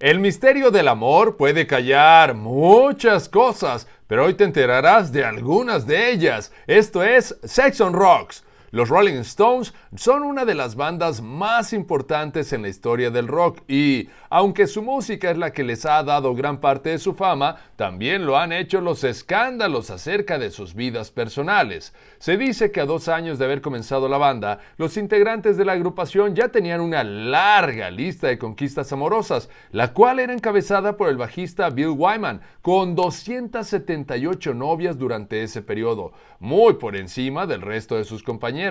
El misterio del amor puede callar muchas cosas, pero hoy te enterarás de algunas de ellas. Esto es Sex on Rocks. Los Rolling Stones son una de las bandas más importantes en la historia del rock y, aunque su música es la que les ha dado gran parte de su fama, también lo han hecho los escándalos acerca de sus vidas personales. Se dice que a dos años de haber comenzado la banda, los integrantes de la agrupación ya tenían una larga lista de conquistas amorosas, la cual era encabezada por el bajista Bill Wyman, con 278 novias durante ese periodo, muy por encima del resto de sus compañeros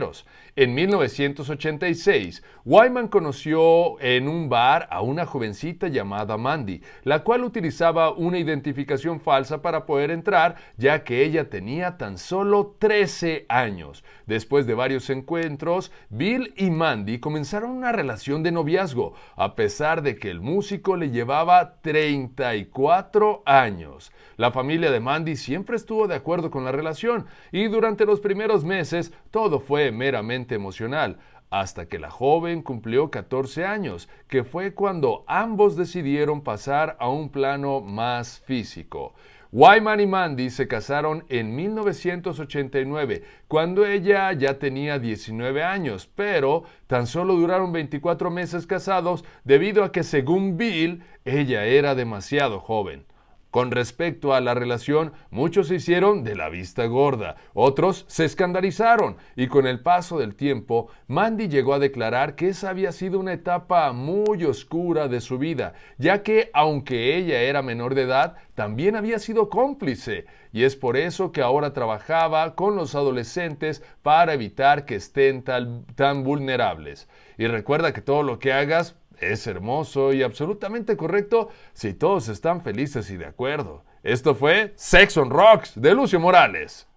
en 1986, Wyman conoció en un bar a una jovencita llamada Mandy, la cual utilizaba una identificación falsa para poder entrar, ya que ella tenía tan solo 13 años. Después de varios encuentros, Bill y Mandy comenzaron una relación de noviazgo, a pesar de que el músico le llevaba 34 años. La familia de Mandy siempre estuvo de acuerdo con la relación y durante los primeros meses todo fue meramente emocional, hasta que la joven cumplió 14 años, que fue cuando ambos decidieron pasar a un plano más físico. Wyman y Mandy se casaron en 1989, cuando ella ya tenía 19 años, pero tan solo duraron 24 meses casados debido a que según Bill, ella era demasiado joven. Con respecto a la relación, muchos se hicieron de la vista gorda, otros se escandalizaron y con el paso del tiempo, Mandy llegó a declarar que esa había sido una etapa muy oscura de su vida, ya que aunque ella era menor de edad, también había sido cómplice, y es por eso que ahora trabajaba con los adolescentes para evitar que estén tan vulnerables. Y recuerda que todo lo que hagas es hermoso y absolutamente correcto si todos están felices y de acuerdo. Esto fue Sex on Rocks de Lucio Morales.